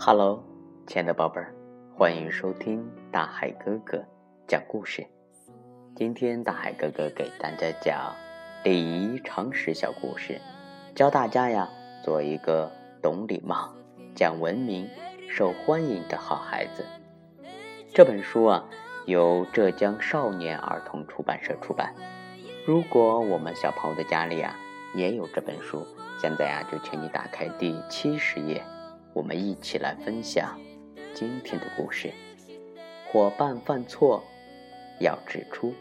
Hello，亲爱的宝贝儿，欢迎收听大海哥哥讲故事。今天大海哥哥给大家讲礼仪常识小故事，教大家呀做一个懂礼貌、讲文明、受欢迎的好孩子。这本书啊由浙江少年儿童出版社出版。如果我们小朋友的家里啊也有这本书，现在啊就请你打开第七十页。我们一起来分享今天的故事。伙伴犯错要指出。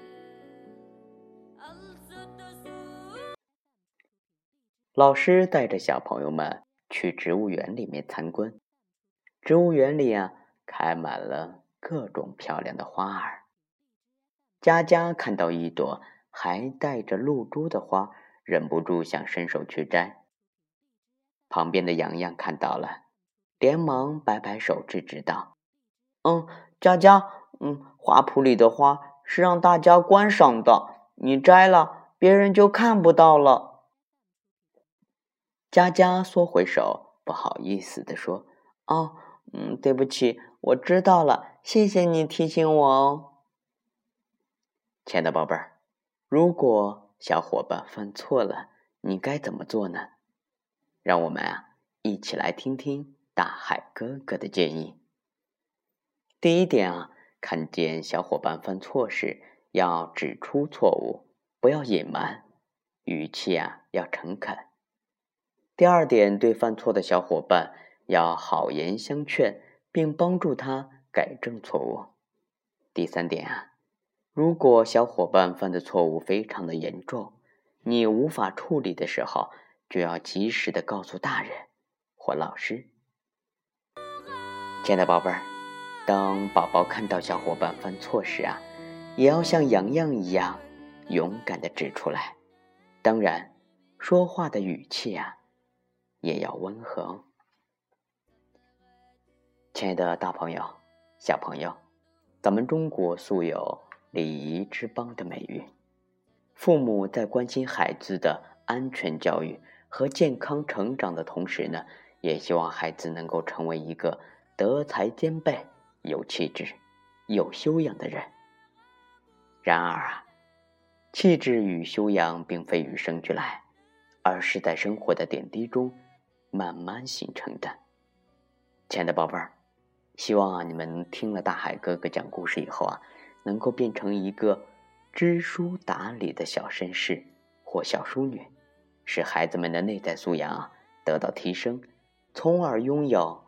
老师带着小朋友们去植物园里面参观。植物园里啊，开满了各种漂亮的花儿。佳佳看到一朵还带着露珠的花，忍不住想伸手去摘。旁边的洋洋看到了。连忙摆摆手制止道：“嗯，佳佳，嗯，花圃里的花是让大家观赏的，你摘了，别人就看不到了。”佳佳缩回手，不好意思的说：“哦，嗯，对不起，我知道了，谢谢你提醒我哦。”亲爱的宝贝儿，如果小伙伴犯错了，你该怎么做呢？让我们啊，一起来听听。大海哥哥的建议：第一点啊，看见小伙伴犯错时，要指出错误，不要隐瞒，语气啊要诚恳。第二点，对犯错的小伙伴要好言相劝，并帮助他改正错误。第三点啊，如果小伙伴犯的错误非常的严重，你无法处理的时候，就要及时的告诉大人或老师。亲爱的宝贝儿，当宝宝看到小伙伴犯错时啊，也要像洋洋一样勇敢的指出来。当然，说话的语气啊也要温和。亲爱的大朋友、小朋友，咱们中国素有礼仪之邦的美誉。父母在关心孩子的安全教育和健康成长的同时呢，也希望孩子能够成为一个。德才兼备、有气质、有修养的人。然而啊，气质与修养并非与生俱来，而是在生活的点滴中慢慢形成的。亲爱的宝贝儿，希望啊你们听了大海哥哥讲故事以后啊，能够变成一个知书达理的小绅士或小淑女，使孩子们的内在素养得到提升，从而拥有。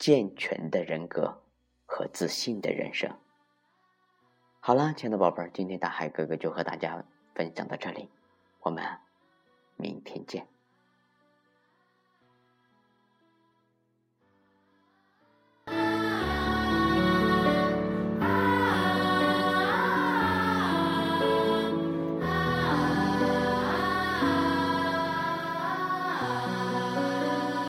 健全的人格和自信的人生。好了，亲爱的宝贝儿，今天大海哥哥就和大家分享到这里，我们明天见。